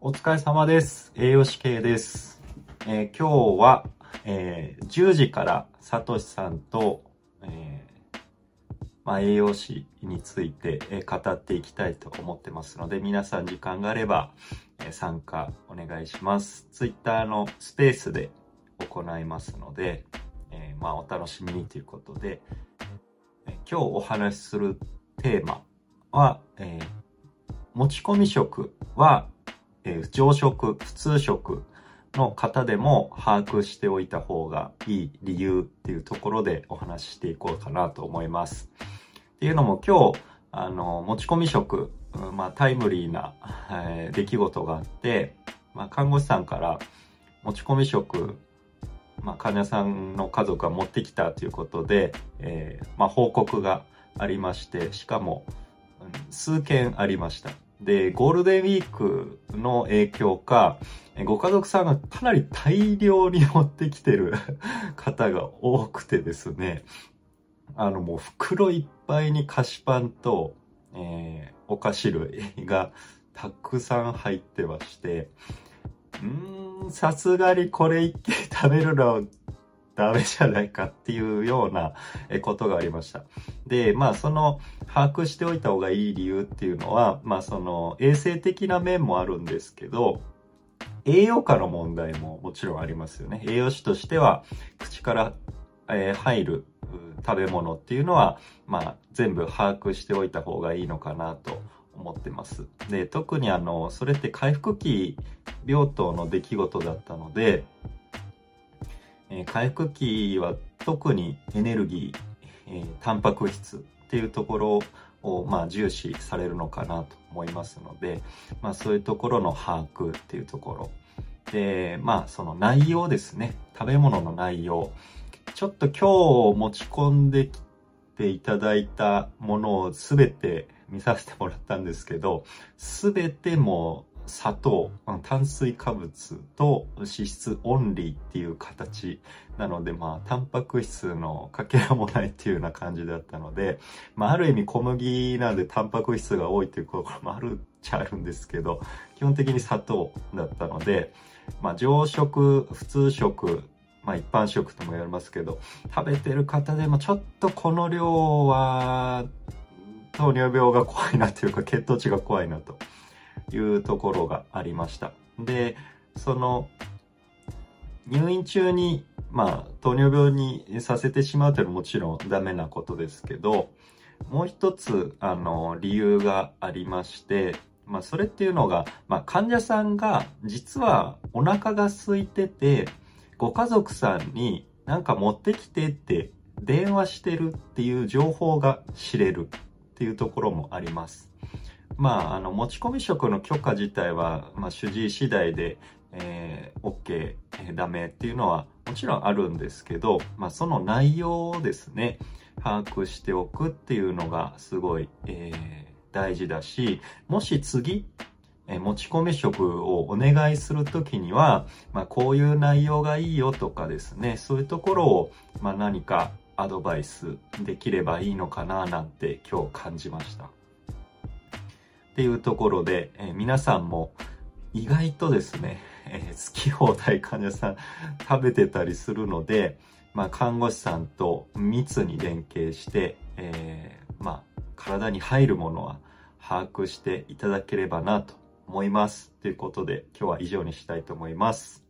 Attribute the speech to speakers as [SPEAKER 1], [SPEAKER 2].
[SPEAKER 1] お疲れ様です。栄養士系です。えー今日は、えー10時からさとしさんと、えーまあ、栄養士について、え語っていきたいと思ってますので、皆さん時間があれば、え参加お願いします。ツイッターのスペースで行いますので、えまあ、お楽しみにということで、え今日お話しするテーマは、え持ち込み食は、えー常食、普通食の方でも把握しておいた方がいい理由っていうところでお話ししていこうかなと思います。っていうのも今日、あの、持ち込み食、まあタイムリーな、えー出来事があって、まあ看護師さんから持ち込み食、まあ患者さんの家族が持ってきたということで、えーまあ報告がありまして、しかも、数件ありました。で、ゴールデンウィークの影響か、ご家族さんがかなり大量に持ってきてる 方が多くてですね、あのもう袋いっぱいに菓子パンと、えーお菓子類がたくさん入ってまして、うーん、さすがにこれ一気に食べるのはダメじゃないかっていうようなことがありました。で、まあその把握しておいた方がいい理由っていうのは、まあその衛生的な面もあるんですけど、栄養価の問題ももちろんありますよね。栄養士としては口から、え入る食べ物っていうのは、まあ全部把握しておいた方がいいのかなと思ってます。で、特にあの、それって回復期病棟の出来事だったので、回復期は特にエネルギー、えータンパク質っていうところを、まあ、重視されるのかなと思いますので、まあ、そういうところの把握っていうところ。で、まあ、その内容ですね。食べ物の内容。ちょっと今日持ち込んできていただいたものをすべて見させてもらったんですけど、すべても砂糖、炭水化物と脂質オンリーっていう形なので、まあ、タンパク質のかけらもないっていうような感じだったので、まあ、ある意味小麦なんでタンパク質が多いっていうころもあるっちゃあるんですけど、基本的に砂糖だったので、まあ、常食、普通食、まあ、一般食とも言われますけど、食べてる方でもちょっとこの量は、糖尿病が怖いなというか、血糖値が怖いなと。いうところがありました。で、その、入院中に、まあ、糖尿病にさせてしまうというのはもちろんダメなことですけど、もう一つ、あの、理由がありまして、まあ、それっていうのが、まあ、患者さんが実はお腹が空いてて、ご家族さんになんか持ってきてって電話してるっていう情報が知れるっていうところもあります。まあ、あの、持ち込み食の許可自体は、まあ、主治医次第で、えー、OK、えーダメっていうのはもちろんあるんですけど、まあ、その内容をですね、把握しておくっていうのがすごい、えー大事だし、もし次、え持ち込み食をお願いするときには、まあ、こういう内容がいいよとかですね、そういうところを、まあ、何かアドバイスできればいいのかななんて今日感じました。っていうところで、えー皆さんも意外とですね、えー好き放題患者さん 食べてたりするので、まあ、看護師さんと密に連携して、えーまあ、体に入るものは把握していただければなと思います。ということで今日は以上にしたいと思います。